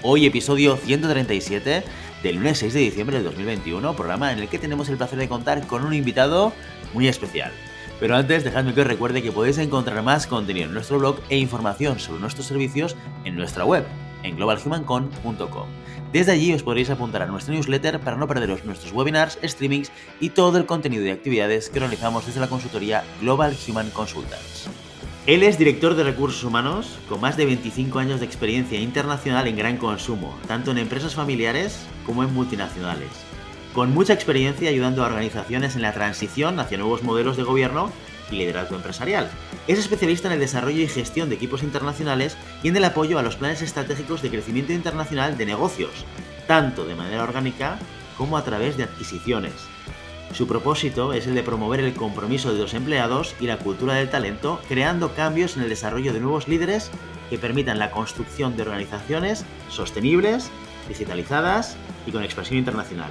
Hoy episodio 137 del lunes 6 de diciembre de 2021, programa en el que tenemos el placer de contar con un invitado muy especial. Pero antes, dejadme que os recuerde que podéis encontrar más contenido en nuestro blog e información sobre nuestros servicios en nuestra web, en globalhumancon.com. Desde allí os podréis apuntar a nuestro newsletter para no perderos nuestros webinars, streamings y todo el contenido y actividades que realizamos desde la consultoría Global Human Consultants. Él es director de recursos humanos con más de 25 años de experiencia internacional en gran consumo, tanto en empresas familiares como en multinacionales. Con mucha experiencia ayudando a organizaciones en la transición hacia nuevos modelos de gobierno y liderazgo empresarial. Es especialista en el desarrollo y gestión de equipos internacionales y en el apoyo a los planes estratégicos de crecimiento internacional de negocios, tanto de manera orgánica como a través de adquisiciones. Su propósito es el de promover el compromiso de los empleados y la cultura del talento, creando cambios en el desarrollo de nuevos líderes que permitan la construcción de organizaciones sostenibles, digitalizadas y con expresión internacional.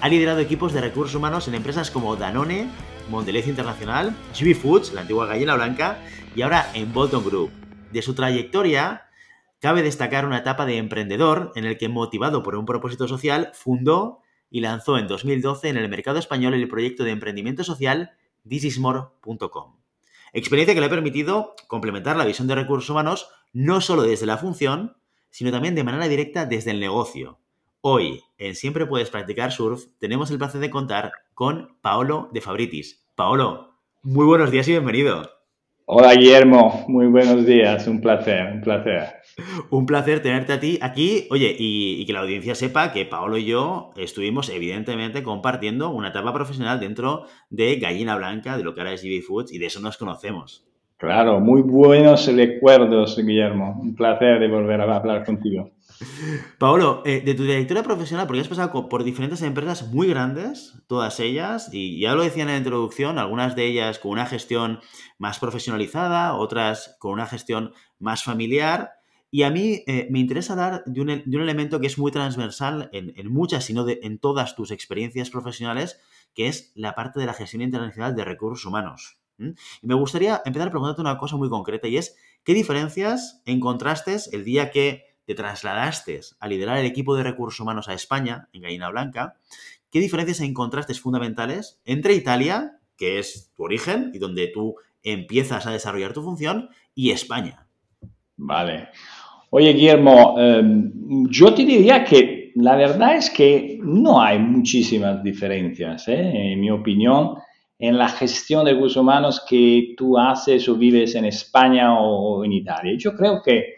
Ha liderado equipos de recursos humanos en empresas como Danone, Mondelez Internacional, GB Foods, la antigua gallina blanca, y ahora en Bolton Group. De su trayectoria, cabe destacar una etapa de emprendedor en el que, motivado por un propósito social, fundó y lanzó en 2012 en el mercado español el proyecto de emprendimiento social thisismore.com. Experiencia que le ha permitido complementar la visión de recursos humanos no solo desde la función, sino también de manera directa desde el negocio. Hoy, en Siempre Puedes Practicar Surf, tenemos el placer de contar con Paolo de Fabritis. Paolo, muy buenos días y bienvenido. Hola Guillermo, muy buenos días, un placer, un placer. Un placer tenerte a ti aquí. Oye, y, que la audiencia sepa que Paolo y yo estuvimos evidentemente compartiendo una etapa profesional dentro de Gallina Blanca, de lo que ahora es GB Foods, y de eso nos conocemos. Claro, muy buenos recuerdos, Guillermo. Un placer de volver a hablar contigo. Paolo, eh, de tu trayectoria profesional, porque has pasado por diferentes empresas muy grandes, todas ellas, y ya lo decía en la introducción, algunas de ellas con una gestión más profesionalizada, otras con una gestión más familiar. Y a mí eh, me interesa dar de un, elemento que es muy transversal en, muchas, sino en todas tus experiencias profesionales, que es la parte de la gestión internacional de recursos humanos. Y me gustaría empezar preguntarte una cosa muy concreta y es, ¿qué diferencias encontraste el día que te trasladaste a liderar el equipo de recursos humanos a España, en Gallina Blanca, ¿qué diferencias encontraste fundamentales entre Italia, que es tu origen y donde tú empiezas a desarrollar tu función, y España? Vale. Oye, Guillermo, em, yo te diría que la verdad es que no hay muchísimas diferencias, ¿eh? en mi opinión, en la gestión de recursos humanos que tú haces o vives en España o en Italia. Yo creo que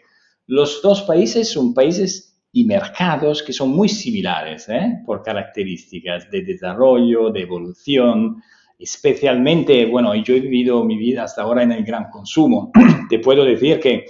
los dos países son países y mercados que son muy similares ¿eh? por características de desarrollo, de evolución, especialmente, bueno, yo he vivido mi vida hasta ahora en el gran consumo. Te puedo decir que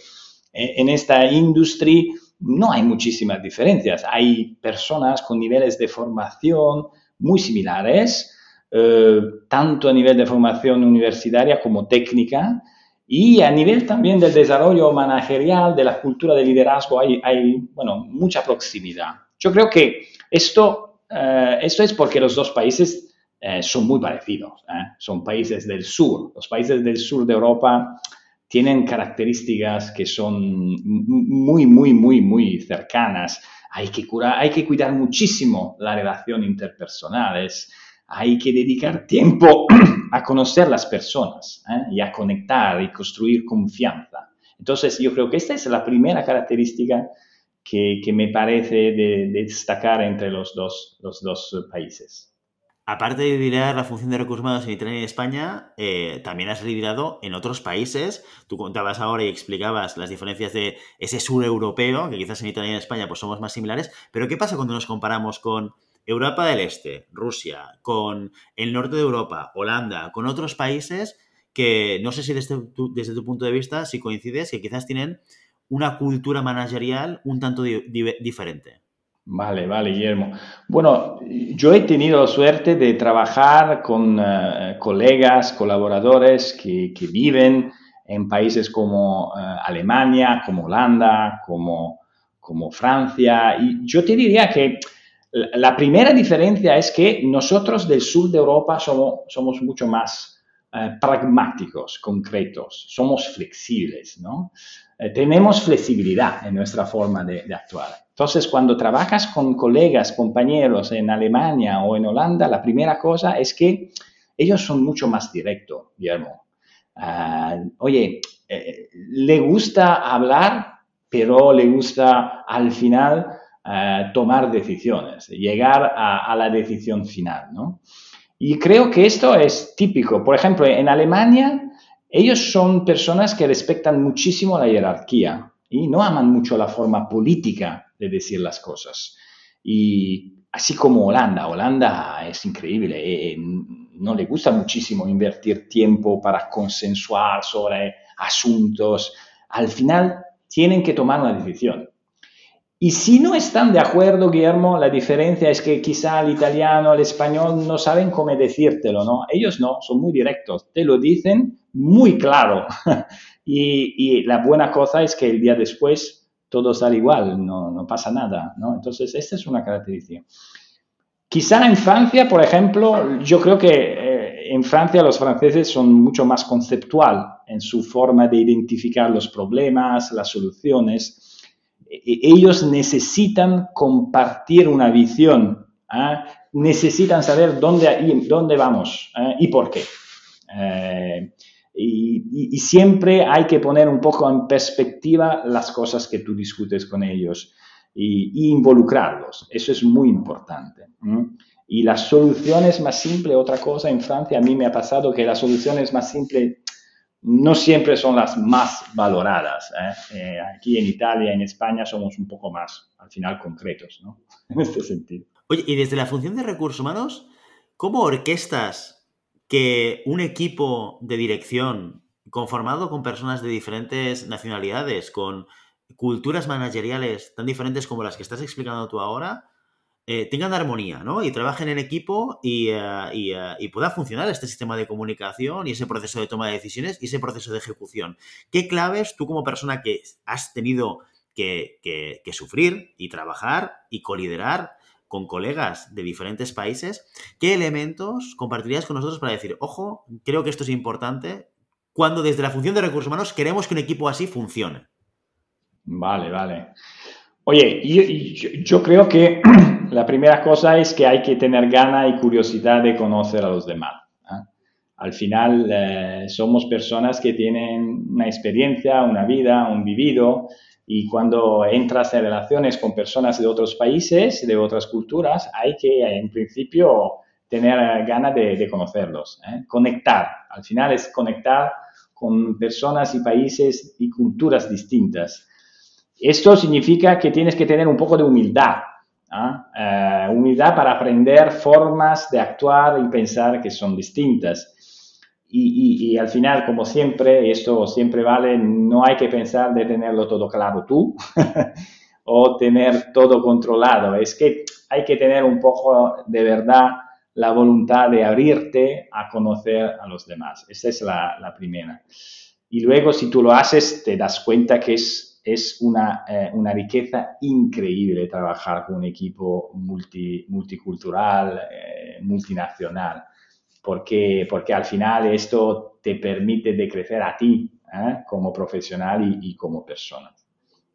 eh, en esta industria no hay muchísimas diferencias. Hay personas con niveles de formación muy similares, eh, tanto a nivel de formación universitaria como técnica, y a nivel también del desarrollo managerial, de la cultura de liderazgo, hay, hay bueno, mucha proximidad. Yo creo que esto, eh, esto es porque los dos países eh, son muy parecidos. ¿eh? Son países del sur. Los países del sur de Europa tienen características que son muy, muy, muy, muy cercanas. Hay que, curar, hay que cuidar muchísimo la relación interpersonal. Es, hay que dedicar tiempo a conocer las personas ¿eh? y a conectar y construir confianza. Entonces, yo creo que esta es la primera característica que, me parece de, destacar entre los dos, los dos países. Aparte de liderar la función de recursos humanos en Italia y España, eh, también has liderado en otros países. Tú contabas ahora y explicabas las diferencias de ese sur europeo, que quizás en Italia y España pues somos más similares. Pero ¿qué pasa cuando nos comparamos con Europa del Este, Rusia, con el norte de Europa, Holanda, con otros países que no sé si desde tu, punto de vista, si coincides, que quizás tienen una cultura managerial un tanto diferente. Vale, vale, Guillermo. Bueno, yo he tenido la suerte de trabajar con eh, colegas, colaboradores que, viven en países como eh, Alemania, como Holanda, como, como Francia. Y yo te diría que la primera diferencia es que nosotros del sur de Europa somos, mucho más eh, pragmáticos, concretos, somos flexibles, ¿no? tenemos flexibilidad en nuestra forma de, de actuar. Entonces, cuando trabajas con colegas, compañeros en Alemania o en Holanda, la primera cosa es que ellos son mucho más directos, Guillermo. Ah, oye, eh, le gusta hablar, pero le gusta al final ah, tomar decisiones, llegar a, la decisión final, ¿no? Y creo que esto es típico. Por ejemplo, en Alemania, ellos son personas que respetan muchísimo la jerarquía y no aman mucho la forma política de decir las cosas. Y así como Holanda, Holanda es increíble, eh, eh, no le gusta muchísimo invertir tiempo para consensuar sobre asuntos. Al final tienen que tomar una decisión. Y si no están de acuerdo, Guillermo, la diferencia es que quizá el italiano, el español no saben cómo decírtelo, ¿no? Ellos no, son muy directos, te lo dicen muy claro. y, y la buena cosa es que el día después todo sale igual, no, no pasa nada, ¿no? Entonces, esta es una característica. Quizá en Francia, por ejemplo, yo creo que eh, en Francia los franceses son mucho más conceptual en su forma de identificar los problemas, las soluciones. E, ellos necesitan compartir una visión, ¿ah? necesitan saber dónde, dónde vamos ¿eh? y por qué. Eh, y, siempre hay que poner un poco en perspectiva las cosas que tú discutes con ellos y, involucrarlos. Eso es muy importante. Y las soluciones más simples, otra cosa, en Francia a mí me ha pasado que las soluciones más simples no siempre son las más valoradas. ¿eh? Eh, aquí en Italia, en España, somos un poco más, al final, concretos, ¿no? En este sentido. Oye, y desde la función de recursos humanos, ¿cómo orquestas que un equipo de dirección conformado con personas de diferentes nacionalidades, con culturas manageriales tan diferentes como las que estás explicando tú ahora, eh, tengan armonía, ¿no? Y trabajen en equipo y, eh, eh, y, pueda funcionar este sistema de comunicación y ese proceso de toma de decisiones y ese proceso de ejecución. ¿Qué claves tú como persona que has tenido que, que sufrir y trabajar y coliderar con colegas de diferentes países, ¿qué elementos compartirías con nosotros para decir, ojo, creo que esto es importante cuando desde la función de recursos humanos queremos que un equipo así funcione? Vale, vale. Oye, yo, creo que la primera cosa es que hay que tener gana y curiosidad de conocer a los demás. ¿ah? Al final eh, somos personas que tienen una experiencia, una vida, un vivido, y cuando entras en relaciones con personas de otros países, de otras culturas, hay que, en principio, tener ganas de, conocerlos, ¿eh? conectar. Al final es conectar con personas y países y culturas distintas. Esto significa que tienes que tener un poco de humildad, ¿ah? eh, humildad para aprender formas de actuar y pensar que son distintas. Y, al final, como siempre, esto siempre vale, no hay que pensar de tenerlo todo claro tú o tener todo controlado. Es que hay que tener un poco de verdad la voluntad de abrirte a conocer a los demás. Esa es la, primera. Y luego, si tú lo haces, te das cuenta que es, es una, eh, una riqueza increíble trabajar con un equipo multi, multicultural, eh, multinacional porque, porque al final esto te permite de crecer a ti ¿eh? como profesional y, como persona.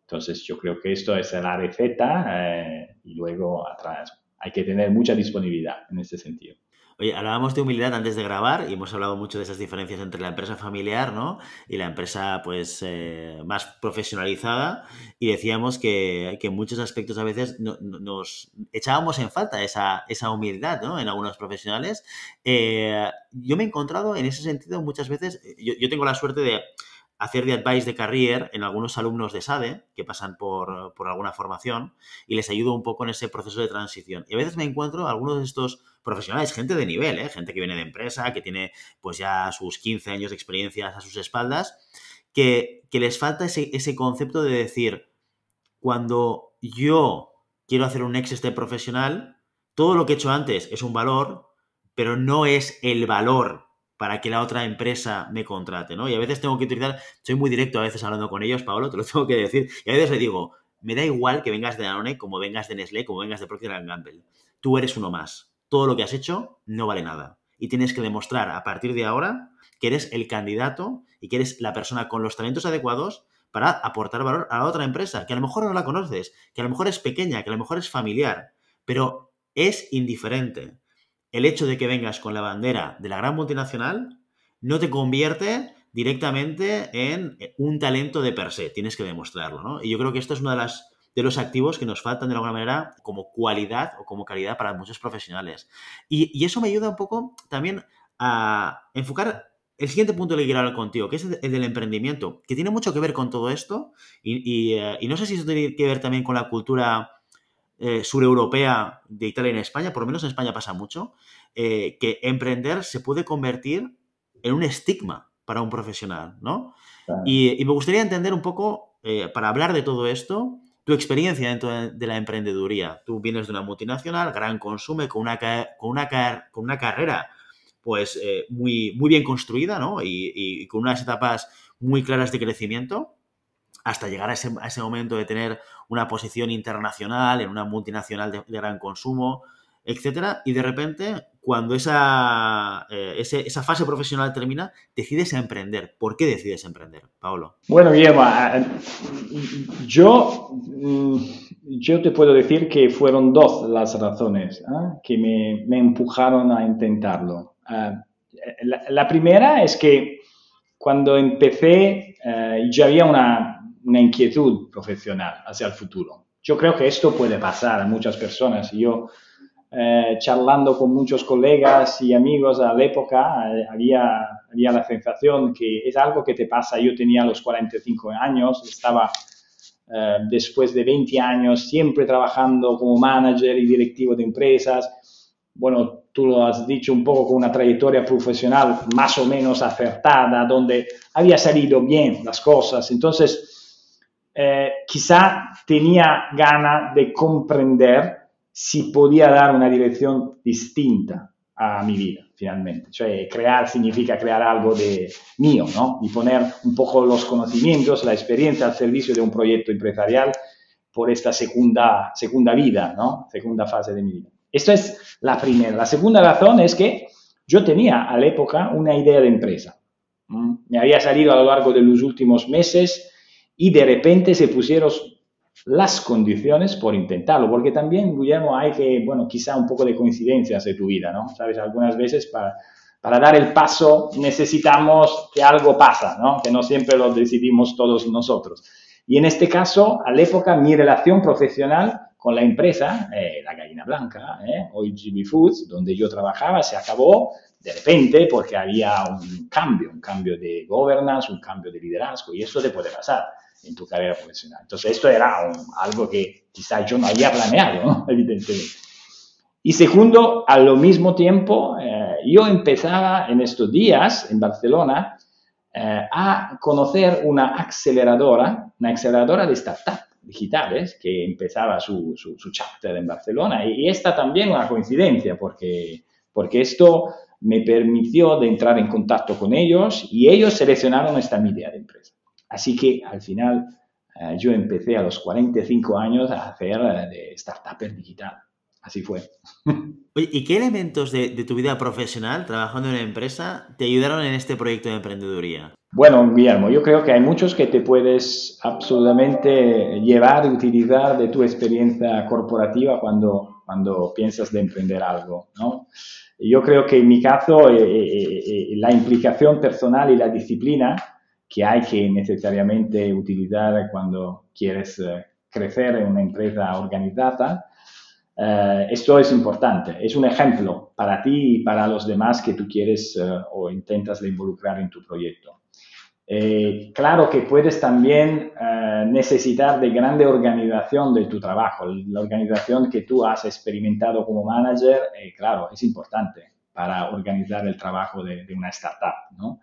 Entonces yo creo que esto es la receta y luego atrás hay que tener mucha disponibilidad en este sentido. Oye, hablábamos de humildad antes de grabar y hemos hablado mucho de esas diferencias entre la empresa familiar ¿no? y la empresa pues eh, más profesionalizada y decíamos que, que, en muchos aspectos a veces nos echábamos en falta esa, esa humildad ¿no? en algunos profesionales. Eh, yo me he encontrado en ese sentido muchas veces, yo, yo tengo la suerte de hacer de advice de career en algunos alumnos de SADE que pasan por, por, alguna formación y les ayudo un poco en ese proceso de transición. Y a veces me encuentro algunos de estos profesionales, gente de nivel, ¿eh? gente que viene de empresa, que tiene pues ya sus 15 años de experiencias a sus espaldas que, les falta ese, ese, concepto de decir, cuando yo quiero hacer un next profesional, todo lo que he hecho antes es un valor, pero no es el valor para que la otra empresa me contrate, ¿no? Y a veces tengo que utilizar, soy muy directo a veces hablando con ellos, Pablo, te lo tengo que decir, y a veces le digo, me da igual que vengas de Danone, como vengas de Nestlé, como vengas de Procter Gamble. Tú eres uno más. Todo lo que has hecho no vale nada. Y tienes que demostrar a partir de ahora que eres el candidato y que eres la persona con los talentos adecuados para aportar valor a la otra empresa, que a lo mejor no la conoces, que a lo mejor es pequeña, que a lo mejor es familiar, pero es indiferente. El hecho de que vengas con la bandera de la gran multinacional no te convierte directamente en un talento de per se, tienes que demostrarlo, ¿no? Y yo creo que esto es uno de, los activos que nos faltan de alguna manera como cualidad o como calidad para muchos profesionales. Y, eso me ayuda un poco también a enfocar el siguiente punto que quiero hablar contigo, que es el del emprendimiento, que tiene mucho que ver con todo esto y, eh, no sé si eso tiene que ver también con la cultura eh, sureuropea de Italia y en España, por lo menos en España pasa mucho, eh, que emprender se puede convertir en un estigma para un profesional, ¿no? Y, me gustaría entender un poco, eh, para hablar de todo esto, tu experiencia dentro de la emprendeduría. Tú vienes de una multinacional, gran consume, con una, con una, con una carrera pues eh, muy, muy bien construida, ¿no? Y, con unas etapas muy claras de crecimiento hasta llegar a ese, a ese, momento de tener una posición internacional en una multinacional de gran consumo, etcétera, y de repente, cuando esa, eh, esa fase profesional termina, decides emprender. ¿Por qué decides emprender, Paolo? Bueno, Guillermo, yo, mm, yo te puedo decir que fueron dos las razones ¿ah? que me, empujaron a intentarlo. Ah, la, primera es que cuando empecé eh, ya había una, una inquietud profesional hacia el futuro. Yo creo que esto puede pasar a muchas personas. Yo eh, charlando con muchos colegas y amigos a la época, eh, había, había la sensación que es algo que te pasa. Yo tenía los 45 años, estaba eh, después de 20 años siempre trabajando como manager y directivo de empresas. Bueno, tú lo has dicho un poco con una trayectoria profesional más o menos acertada, donde había salido bien las cosas. Entonces, quizá tenía gana de comprender si podía dar una dirección distinta a mi vida, finalmente. Cioè, crear significa crear algo de mío, ¿no? Y poner un poco los conocimientos, la experiencia al servicio de un proyecto empresarial por esta segunda, segunda vida, ¿no? Segunda fase de mi vida. Esto es la primera. La segunda razón es que yo tenía a la época una idea de empresa. Me había salido a lo largo de los últimos meses y de repente se pusieron las condiciones por intentarlo, porque también, Guillermo, hay que, bueno, quizá un poco de coincidencias de tu vida, ¿no? Sabes, algunas veces para, dar el paso necesitamos que algo pasa, ¿no? Que no siempre lo decidimos todos nosotros. Y en este caso, a la época, mi relación profesional con la empresa, eh, la gallina blanca, eh, hoy GB Foods, donde yo trabajaba, se acabó de repente porque había un cambio, un cambio de governance, un cambio de liderazgo, y eso te puede pasar en tu carrera profesional. Entonces, esto era algo que quizás yo no había planeado, ¿no? evidentemente. Y segundo, al mismo tiempo, eh, yo empezaba en estos días en Barcelona eh, a conocer una aceleradora, una aceleradora de startups digitales que empezaba su, su, su chapter en Barcelona. Y, y, esta también una coincidencia, porque, porque esto me permitió de entrar en contacto con ellos y ellos seleccionaron esta idea de empresa. Así que al final eh, yo empecé a los 45 años a hacer eh, de startup digital. Así fue. Oye, ¿y qué elementos de, tu vida profesional trabajando en una empresa te ayudaron en este proyecto de emprendeduría? Bueno, Guillermo, yo creo que hay muchos que te puedes absolutamente llevar y utilizar de tu experiencia corporativa cuando, cuando piensas de emprender algo. ¿no? Yo creo que en mi caso eh, la implicación personal y la disciplina que hay que necesariamente utilizar cuando quieres eh, crecer en una empresa organizada. Eh, esto es importante, es un ejemplo para ti y para los demás que tú quieres eh, o intentas involucrar en tu proyecto. claro que puedes también necesitar de grande organización de tu trabajo. La organización que tú has experimentado como manager, claro, es importante para organizar el trabajo de, de una startup. ¿no?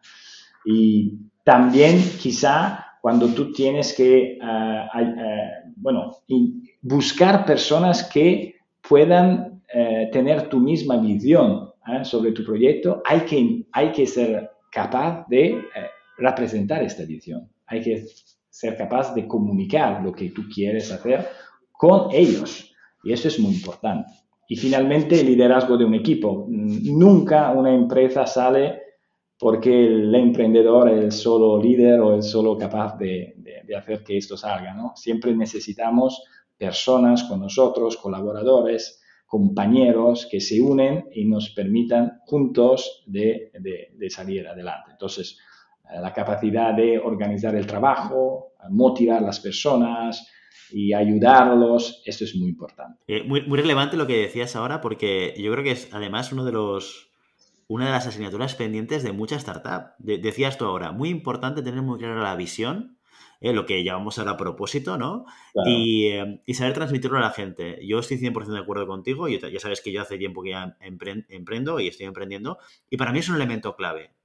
Y también quizá cuando tú tienes que, eh, eh, bueno, buscar personas que puedan eh, tener tu misma visión sobre tu proyecto, hay que, hay que ser capaz de representar esta visión, hay que ser capaz de comunicar lo que tú quieres hacer con ellos. Y eso es muy importante. Y finalmente, el liderazgo de un equipo. Nunca una empresa sale porque el emprendedor es el solo líder o es solo capaz de, hacer que esto salga. ¿no? Siempre necesitamos personas con nosotros, colaboradores, compañeros que se unen y nos permitan juntos de, salir adelante. Entonces, eh, la capacidad de organizar el trabajo, motivar a las personas, y ayudarlos, esto es muy importante. Eh, muy, muy relevante lo que decías ahora, porque yo creo que es además uno de los, una de las asignaturas pendientes de muchas startups. decías tú ahora, muy importante tener muy clara la visión, eh, lo que llamamos ahora propósito, ¿no? Eh, y, saber transmitirlo a la gente. Yo estoy 100% de acuerdo contigo, y ya sabes que yo hace tiempo que ya emprendo y estoy emprendiendo, y para mí es un elemento clave.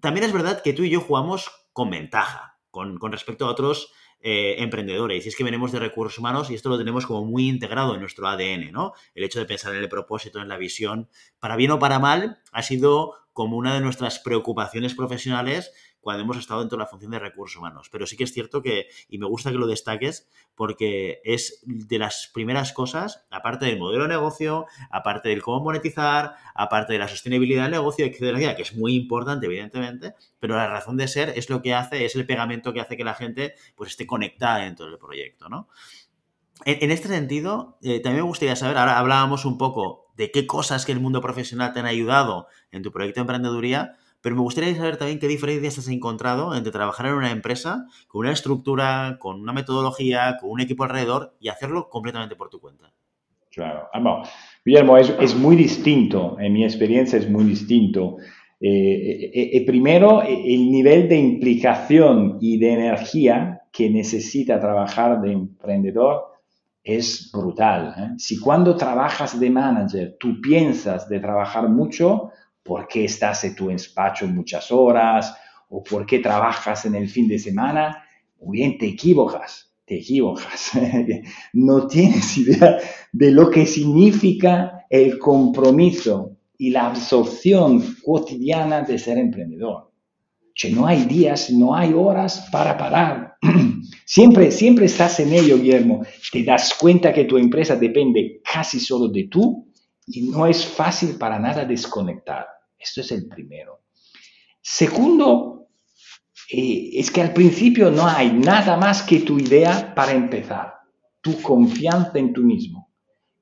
También es verdad que tú y yo jugamos con ventaja, con, con respecto a otros eh, emprendedores. Y es que venimos de recursos humanos y esto lo tenemos como muy integrado en nuestro ADN, ¿no? El hecho de pensar en el propósito, en la visión, para bien o para mal, ha sido como una de nuestras preocupaciones profesionales cuando hemos estado dentro de la función de recursos humanos. Pero sí que es cierto que, y me gusta que lo destaques, porque es de las primeras cosas, aparte del modelo de negocio, aparte del cómo monetizar, aparte de la sostenibilidad del negocio, etcétera, que es muy importante, evidentemente, pero la razón de ser es lo que hace, es el pegamento que hace que la gente pues, esté conectada dentro del proyecto, ¿no? En, este sentido, eh, también me gustaría saber, ahora hablábamos un poco de qué cosas que el mundo profesional te han ayudado en tu proyecto de emprendeduría, pero me gustaría saber también qué diferencias has encontrado entre trabajar en una empresa con una estructura, con una metodología, con un equipo alrededor y hacerlo completamente por tu cuenta. Claro. Ah, Guillermo, es, muy distinto, en mi experiencia es muy distinto. Eh, eh, eh, primero, el nivel de implicación y de energía que necesita trabajar de emprendedor es brutal. Si cuando trabajas de manager tú piensas de trabajar mucho, por qué estás en tu despacho muchas horas o por qué trabajas en el fin de semana, muy bien, te equivocas, te equivocas. no tienes idea de lo que significa el compromiso y la absorción cotidiana de ser emprendedor. Que no hay días, no hay horas para parar. siempre, siempre estás en ello, Guillermo. Te das cuenta que tu empresa depende casi solo de tú y no es fácil para nada desconectar. Esto es el primero. Segundo, eh, es que al principio no hay nada más que tu idea para empezar, tu confianza en tú mismo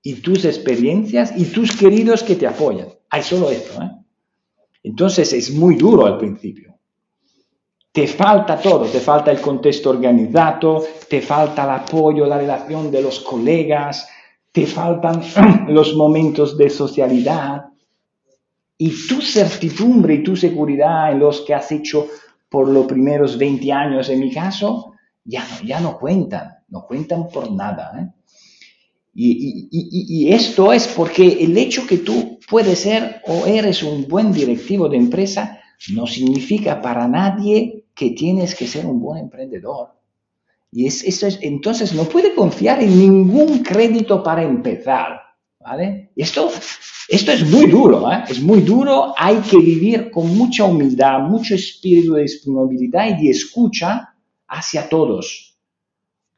y tus experiencias y tus queridos que te apoyan. Hay solo esto. ¿eh? Entonces es muy duro al principio. Te falta todo, te falta el contexto organizado, te falta el apoyo, la relación de los colegas, te faltan los momentos de socialidad, y tu certidumbre y tu seguridad en los que has hecho por los primeros 20 años, en mi caso, ya no, ya no cuentan, no cuentan por nada. ¿eh? Y, y, esto es porque el hecho que tú puedes ser o eres un buen directivo de empresa no significa para nadie que tienes que ser un buen emprendedor. Y es, eso es, entonces no puede confiar en ningún crédito para empezar. ¿Vale? Esto, esto es muy duro, ¿eh? es muy duro, hay que vivir con mucha humildad, mucho espíritu de disponibilidad y de escucha hacia todos.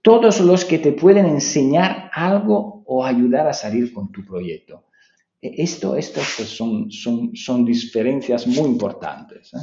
Todos los que te pueden enseñar algo o ayudar a salir con tu proyecto. E, esto, esto son, son, son diferencias muy importantes. ¿eh?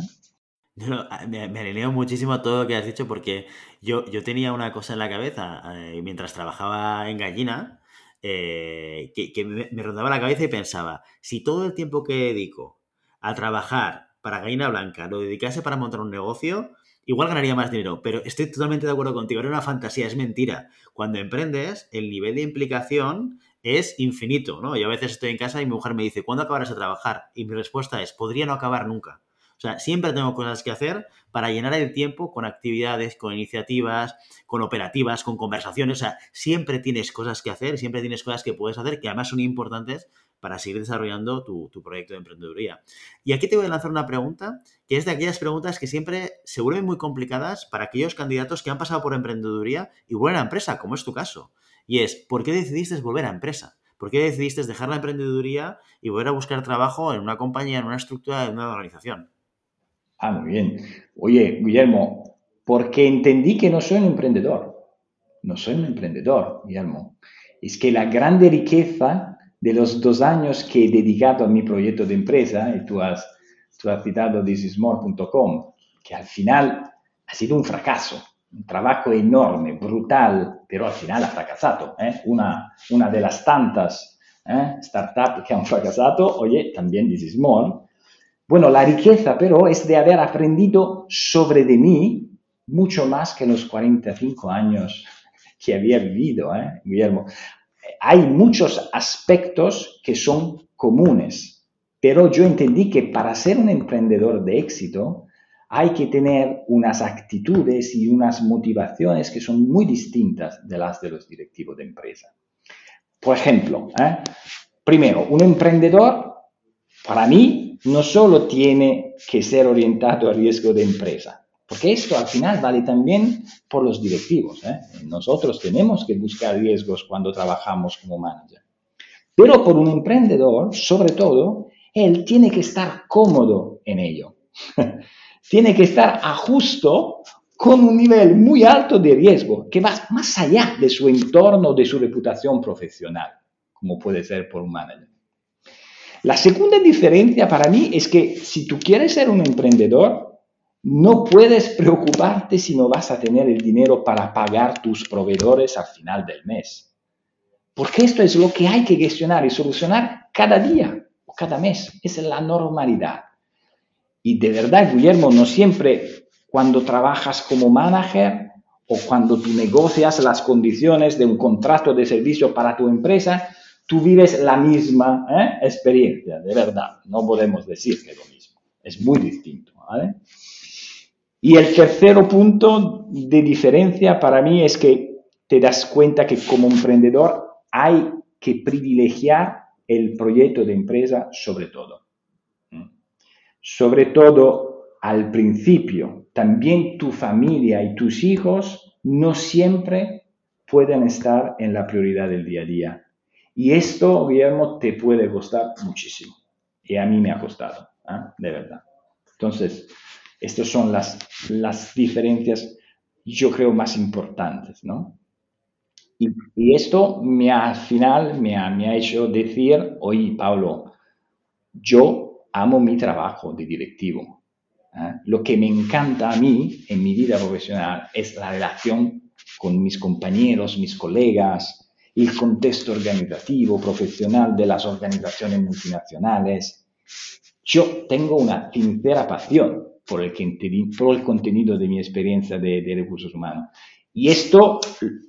me, me, alineo muchísimo a todo lo que has dicho porque yo, yo tenía una cosa en la cabeza eh, mientras trabajaba en Gallina, eh, que, me, rondaba la cabeza y pensaba, si todo el tiempo que dedico a trabajar para Gallina Blanca lo dedicase para montar un negocio, igual ganaría más dinero, pero estoy totalmente de acuerdo contigo, era una fantasía, es mentira. Cuando emprendes, el nivel de implicación es infinito, ¿no? Yo a veces estoy en casa y mi mujer me dice, ¿cuándo acabarás de trabajar? Y mi respuesta es, podría no acabar nunca. Sea, siempre tengo cosas que hacer para llenar el tiempo con actividades, con iniciativas, con operativas, con conversaciones. O sea, siempre tienes cosas que hacer, siempre tienes cosas que puedes hacer que además son importantes para seguir desarrollando tu, proyecto de emprendeduría. Y aquí te voy a lanzar una pregunta, que es de aquellas preguntas que siempre se vuelven muy complicadas para aquellos candidatos que han pasado por emprendeduría y vuelven a empresa, como es tu caso. Y es, ¿por qué decidiste volver a empresa? ¿Por qué decidiste dejar la emprendeduría y volver a buscar trabajo en una compañía, en una estructura, en una organización? Ah, muy bien. Oye, Guillermo, porque entendí que no soy un emprendedor. No soy un emprendedor, Guillermo. Es que la grande riqueza de los dos años que he dedicado a mi proyecto de empresa, y tú has, tú has citado thisismore.com, que al final ha sido un fracaso, un trabajo enorme, brutal, pero al final ha fracasado. ¿eh? Una, una de las tantas ¿eh? startups que han fracasado, oye, también This. Bueno, la riqueza pero es de haber aprendido sobre de mí mucho más que los 45 años que había vivido, ¿eh, Guillermo hay muchos aspectos que son comunes, pero yo entendí que para ser un emprendedor de éxito hay que tener unas actitudes y unas motivaciones que son muy distintas de las de los directivos de empresa. Por ejemplo, ¿eh? primero, un emprendedor, para mí, no solo tiene que ser orientado al riesgo de empresa, porque esto al final vale también por los directivos. ¿eh? Nosotros tenemos que buscar riesgos cuando trabajamos como manager. Pero por un emprendedor, sobre todo, él tiene que estar cómodo en ello. tiene que estar a justo con un nivel muy alto de riesgo que va más allá de su entorno, de su reputación profesional, como puede ser por un manager. La segunda diferencia para mí es que si tú quieres ser un emprendedor, no puedes preocuparte si no vas a tener el dinero para pagar tus proveedores al final del mes. Porque esto es lo que hay que gestionar y solucionar cada día o cada mes. Es la normalidad. Y de verdad, Guillermo, no siempre cuando trabajas como manager o cuando tú negocias las condiciones de un contrato de servicio para tu empresa, tú vives la misma ¿eh? experiencia, de verdad. No podemos decir que es lo mismo. Es muy distinto. ¿vale? Y el tercer punto de diferencia para mí es que te das cuenta que como emprendedor hay que privilegiar el proyecto de empresa sobre todo. Sobre todo al principio. También tu familia y tus hijos no siempre pueden estar en la prioridad del día a día. Y esto, Guillermo, te puede costar muchísimo. Y a mí me ha costado, ¿eh? de verdad. Entonces, estas son las, las diferencias, yo creo, más importantes, ¿no? Y, esto me al final me ha, me ha hecho decir, oye, Pablo, yo amo mi trabajo de directivo. ¿eh? Lo que me encanta a mí en mi vida profesional es la relación con mis compañeros, mis colegas, el contexto organizativo, profesional de las organizaciones multinacionales. Yo tengo una sincera pasión por el, por el contenido de mi experiencia de, de recursos humanos. Y esto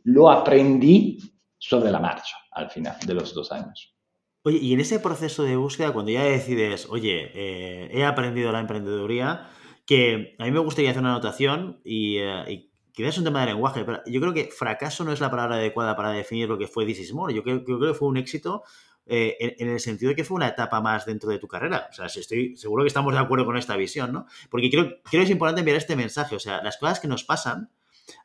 lo aprendí sobre la marcha al final de los dos años. Oye, y en ese proceso de búsqueda, cuando ya decides, oye, eh, he aprendido la emprendeduría, que a mí me gustaría hacer una anotación y, eh, y quizás es un tema de lenguaje, pero yo creo que fracaso no es la palabra adecuada para definir lo que fue This is More. Yo creo, que fue un éxito eh, en, el sentido de que fue una etapa más dentro de tu carrera. O sea, estoy seguro que estamos de acuerdo con esta visión, ¿no? Porque creo, que es importante enviar este mensaje. O sea, las cosas que nos pasan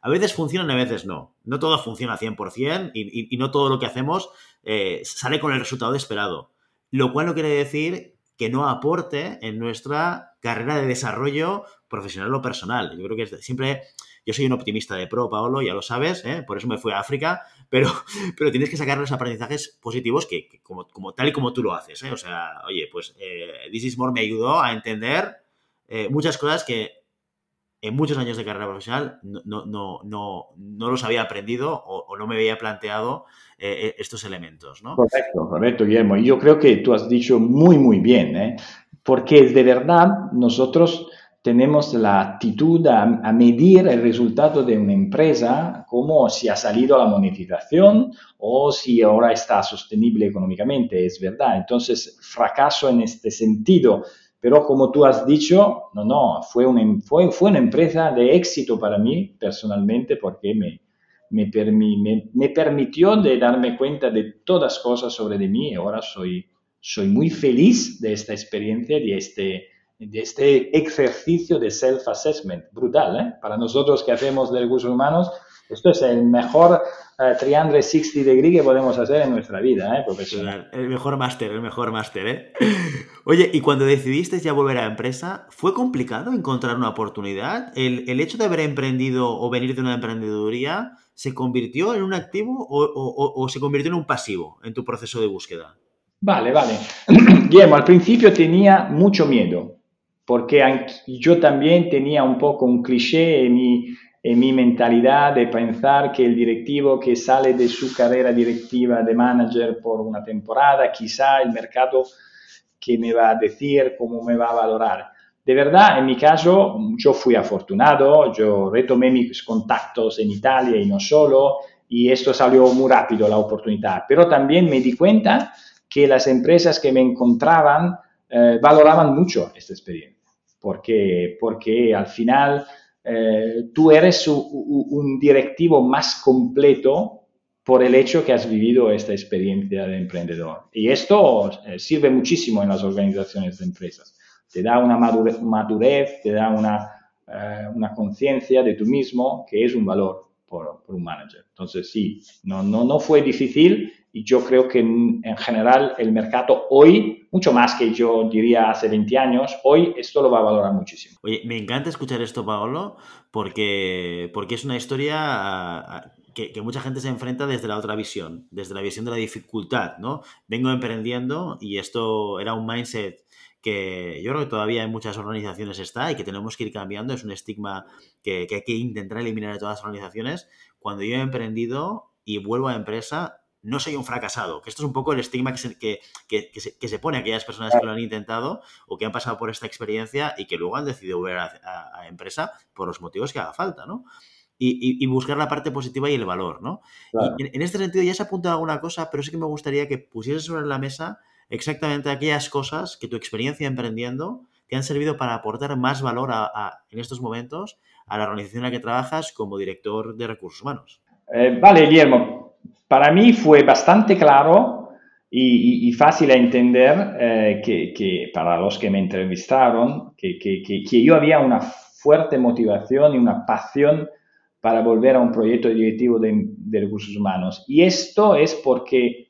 a veces funcionan, a veces no. No todo funciona 100% y, y, no todo lo que hacemos eh, sale con el resultado esperado. Lo cual no quiere decir que no aporte en nuestra carrera de desarrollo profesional o personal. Yo creo que siempre yo soy un optimista de pro, Paolo, ya lo sabes, ¿eh? por eso me fui a África, pero, pero tienes que sacar los aprendizajes positivos que, como, como, tal y como tú lo haces. ¿eh? O sea, oye, pues eh, This is More me ayudó a entender muchas cosas que en muchos años de carrera profesional no, no, no, no, los había aprendido o, no me había planteado estos elementos. ¿no? Correcto, correcto, Guillermo. Y yo creo que tú has dicho muy, muy bien, porque de verdad nosotros tenemos la actitud a, medir el resultado de una empresa como si ha salido la monetización o si ahora está sostenible económicamente, es verdad. Entonces, fracaso en este sentido Pero como tú has dicho, no, no, fue una, fue, fue una empresa de éxito para mí personalmente porque me, me, me, permitió de darme cuenta de todas cosas sobre de mí y ahora soy, soy muy feliz de esta experiencia, de este, de este ejercicio de self-assessment. Brutal, ¿eh? Para nosotros que hacemos de recursos humanos, esto es el mejor uh, triangle 60 degree que podemos hacer en nuestra vida, ¿eh, profesional? El mejor máster, el mejor máster, ¿eh? Oye, y cuando decidiste ya volver a la empresa, ¿fue complicado encontrar una oportunidad? ¿El, el hecho de haber emprendido o venir de una emprendeduría se convirtió en un activo o, o, o se convirtió en un pasivo en tu proceso de búsqueda? Vale, vale. Guillermo, al principio tenía mucho miedo, porque yo también tenía un poco un cliché en mi en mi mentalidad de pensar que el directivo que sale de su carrera directiva de manager por una temporada, quizá el mercado que me va a decir cómo me va a valorar. De verdad, en mi caso, yo fui afortunado, yo retomé mis contactos en Italia y no solo, y esto salió muy rápido la oportunidad, pero también me di cuenta que las empresas que me encontraban eh, valoraban mucho esta experiencia, porque, porque al final eh, tú eres un, directivo más completo por el hecho que has vivido esta experiencia de emprendedor. Y esto eh, sirve muchísimo en las organizaciones de empresas. Te da una madurez, te da una, eh, una conciencia de tú mismo que es un valor por, por, un manager. Entonces, sí, no, no, no fue difícil y yo creo que en, general el mercado hoy, mucho más que yo diría hace 20 años, hoy esto lo va a valorar muchísimo. Oye, me encanta escuchar esto, Paolo, porque, porque es una historia que, que, mucha gente se enfrenta desde la otra visión, desde la visión de la dificultad, ¿no? Vengo emprendiendo y esto era un mindset que yo creo que todavía en muchas organizaciones está y que tenemos que ir cambiando, es un estigma que, que hay que intentar eliminar de todas las organizaciones. Cuando yo he emprendido y vuelvo a empresa, no soy un fracasado, que esto es un poco el estigma que se, que, que, que se, pone a aquellas personas que lo han intentado o que han pasado por esta experiencia y que luego han decidido volver a, a, empresa por los motivos que haga falta, ¿no? Y, y, buscar la parte positiva y el valor, ¿no? Claro. Y en, en, este sentido ya se ha apuntado alguna cosa, pero sí que me gustaría que pusieses sobre la mesa exactamente aquellas cosas que tu experiencia emprendiendo te han servido para aportar más valor a, a, en estos momentos a la organización en la que trabajas como director de recursos humanos. Eh, vale, Guillermo, para mí fue bastante claro y, y, y fácil a entender eh, que, que, para los que me entrevistaron, que, que, yo había una fuerte motivación y una pasión para volver a un proyecto directivo de, de, recursos humanos. Y esto es porque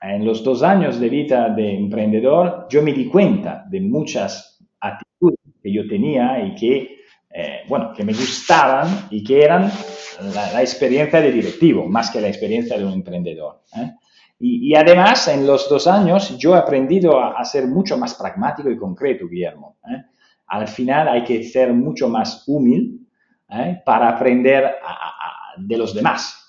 en los dos años de vida de emprendedor yo me di cuenta de muchas actitudes que yo tenía y que, eh, bueno, que me gustaban y que eran la, experiencia de directivo, más que la experiencia de un emprendedor. ¿eh? Y, además, en los dos años, yo he aprendido a, ser mucho más pragmático y concreto, Guillermo. ¿eh? Al final hay que ser mucho más humilde ¿eh? para aprender de los demás.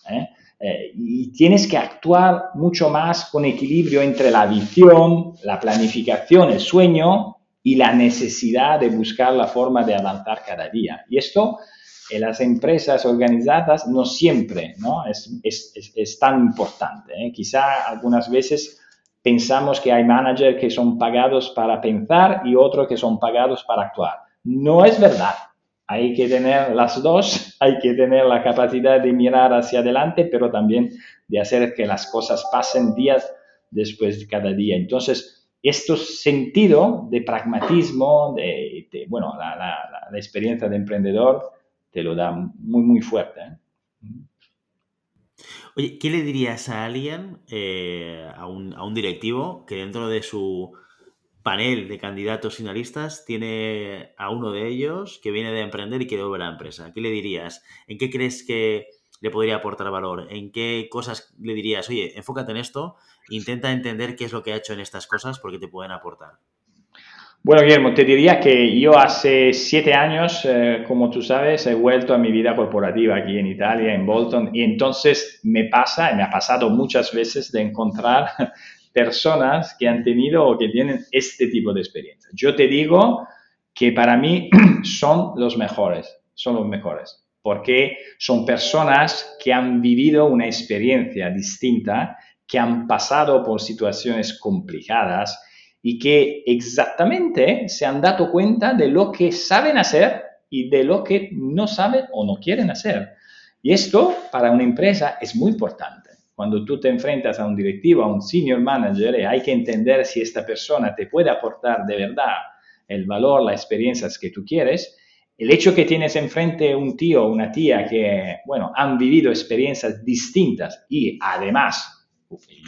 Y tienes que actuar mucho más con equilibrio entre la visión, la planificación, el sueño y la necesidad de buscar la forma de avanzar cada día. Y esto en las empresas organizadas no siempre ¿no? Es, es, es, es, tan importante. ¿eh? Quizá algunas veces pensamos que hay managers que son pagados para pensar y otros que son pagados para actuar. No es verdad. Hay que tener las dos, hay que tener la capacidad de mirar hacia adelante, pero también de hacer que las cosas pasen días después de cada día. Entonces, este sentido de pragmatismo, de, bueno, la, la experiencia de emprendedor, te lo da muy, muy fuerte. ¿eh? Oye, ¿qué le dirías a alguien, eh, a, un, a, un, directivo, que dentro de su panel de candidatos finalistas tiene a uno de ellos que viene de emprender y quiere volver a la empresa? ¿Qué le dirías? ¿En qué crees que le podría aportar valor? ¿En qué cosas le dirías, oye, enfócate en esto, intenta entender qué es lo que ha hecho en estas cosas porque te pueden aportar? Bueno, Guillermo, te diría que yo hace siete años, eh, como tú sabes, he vuelto a mi vida corporativa aquí en Italia, en Bolton, y entonces me pasa, me ha pasado muchas veces de encontrar personas que han tenido o que tienen este tipo de experiencia. Yo te digo que para mí son los mejores, son los mejores, porque son personas que han vivido una experiencia distinta, que han pasado por situaciones complicadas, y que exactamente se han dado cuenta de lo que saben hacer y de lo que no saben o no quieren hacer. Y esto para una empresa es muy importante. Cuando tú te enfrentas a un directivo, a un senior manager, eh, hay que entender si esta persona te puede aportar de verdad el valor, las experiencias que tú quieres. El hecho que tienes enfrente un tío o una tía que, bueno, han vivido experiencias distintas y además,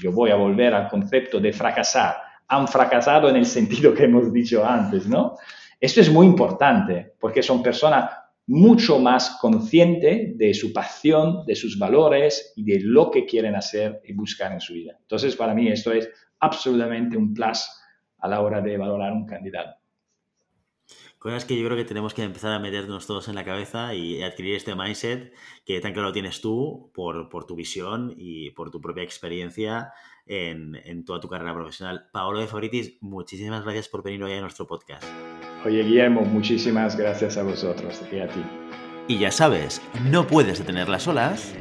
yo voy a volver al concepto de fracasar, han fracasado en el sentido que hemos dicho antes, ¿no? Esto es muy importante porque son personas mucho más conscientes de su pasión, de sus valores y de lo que quieren hacer y buscar en su vida. Entonces, para mí esto es absolutamente un plus a la hora de valorar un candidato. Cosas que yo creo que tenemos que empezar a meternos todos en la cabeza y adquirir este mindset que tan claro tienes tú por, por tu visión y por tu propia experiencia en, en, toda tu carrera profesional. Paolo de Fabritis, muchísimas gracias por venir hoy a nuestro podcast. Oye, Guillermo, muchísimas gracias a vosotros y a ti. Y ya sabes, no puedes detener las olas,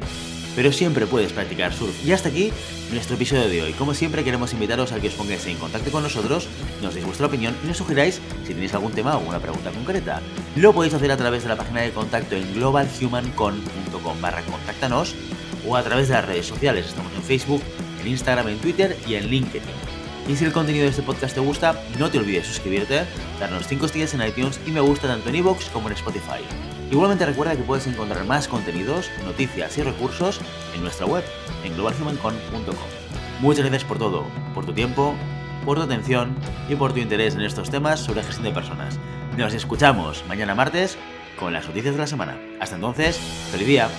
pero siempre puedes practicar surf. Y hasta aquí nuestro episodio de hoy. Como siempre, queremos invitaros a que os pongáis en contacto con nosotros, nos deis vuestra opinión y nos sugeráis si tenéis algún tema o alguna pregunta concreta. Lo podéis hacer a través de la página de contacto en globalhumancon.com barra contáctanos o a través de las redes sociales. Estamos en Facebook, en Instagram, en Twitter y en LinkedIn. Y si el contenido de este podcast te gusta, no te olvides suscribirte, darnos 5 estrellas en iTunes y me gusta tanto en iVoox como en Spotify. Igualmente recuerda que puedes encontrar más contenidos, noticias y recursos en nuestra web, en globalhumancon.com. Muchas gracias por todo, por tu tiempo, por tu atención y por tu interés en estos temas sobre gestión de personas. Nos escuchamos mañana martes con las noticias de la semana. Hasta entonces, feliz día.